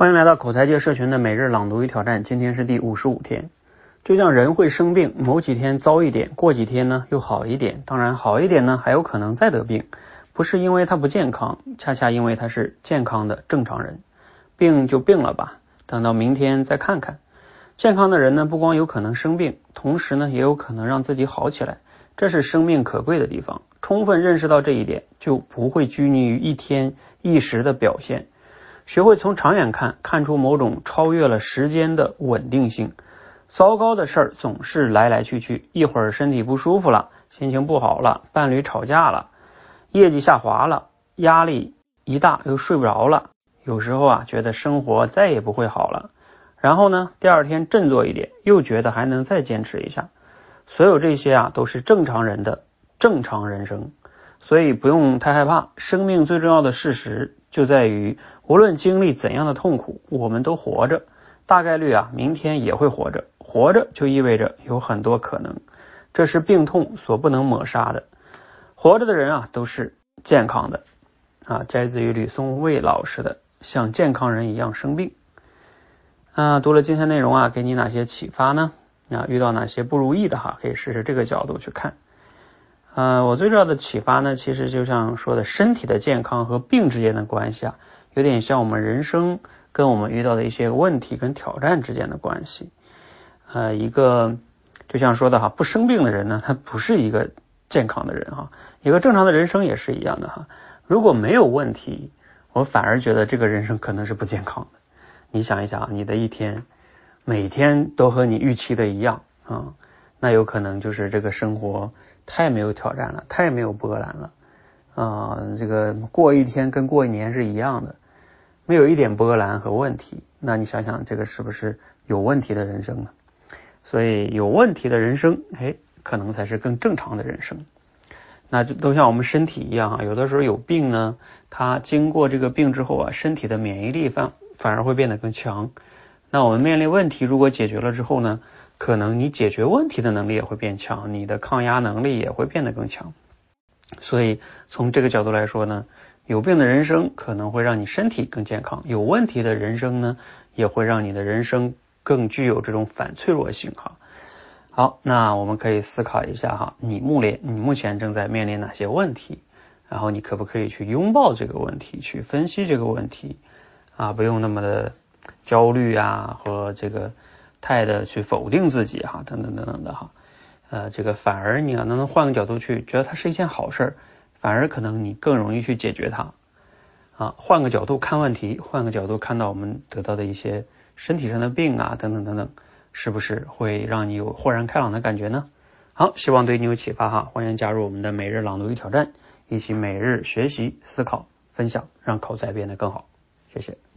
欢迎来到口才界社群的每日朗读与挑战，今天是第五十五天。就像人会生病，某几天糟一点，过几天呢又好一点。当然好一点呢，还有可能再得病，不是因为他不健康，恰恰因为他是健康的正常人。病就病了吧，等到明天再看看。健康的人呢，不光有可能生病，同时呢也有可能让自己好起来，这是生命可贵的地方。充分认识到这一点，就不会拘泥于一天一时的表现。学会从长远看，看出某种超越了时间的稳定性。糟糕的事儿总是来来去去，一会儿身体不舒服了，心情不好了，伴侣吵架了，业绩下滑了，压力一大又睡不着了。有时候啊，觉得生活再也不会好了。然后呢，第二天振作一点，又觉得还能再坚持一下。所有这些啊，都是正常人的正常人生，所以不用太害怕。生命最重要的事实就在于。无论经历怎样的痛苦，我们都活着，大概率啊，明天也会活着。活着就意味着有很多可能，这是病痛所不能抹杀的。活着的人啊，都是健康的啊。摘自于吕松蔚老师的《像健康人一样生病》啊。读了今天内容啊，给你哪些启发呢？啊，遇到哪些不如意的哈，可以试试这个角度去看。呃，我最重要的启发呢，其实就像说的，身体的健康和病之间的关系啊。有点像我们人生跟我们遇到的一些问题跟挑战之间的关系，呃，一个就像说的哈，不生病的人呢，他不是一个健康的人哈，一个正常的人生也是一样的哈。如果没有问题，我反而觉得这个人生可能是不健康的。你想一想，你的一天每天都和你预期的一样啊，那有可能就是这个生活太没有挑战了，太没有波澜了啊，这个过一天跟过一年是一样的。没有一点波澜和问题，那你想想，这个是不是有问题的人生呢？所以有问题的人生，哎，可能才是更正常的人生。那就都像我们身体一样啊，有的时候有病呢，它经过这个病之后啊，身体的免疫力反反而会变得更强。那我们面临问题，如果解决了之后呢，可能你解决问题的能力也会变强，你的抗压能力也会变得更强。所以从这个角度来说呢。有病的人生可能会让你身体更健康，有问题的人生呢，也会让你的人生更具有这种反脆弱性哈。好，那我们可以思考一下哈，你目前你目前正在面临哪些问题？然后你可不可以去拥抱这个问题，去分析这个问题啊？不用那么的焦虑啊，和这个太的去否定自己哈，等等等等的哈。呃，这个反而你要能换个角度去，觉得它是一件好事。反而可能你更容易去解决它啊，换个角度看问题，换个角度看到我们得到的一些身体上的病啊，等等等等，是不是会让你有豁然开朗的感觉呢？好，希望对你有启发哈，欢迎加入我们的每日朗读与挑战，一起每日学习、思考、分享，让口才变得更好。谢谢。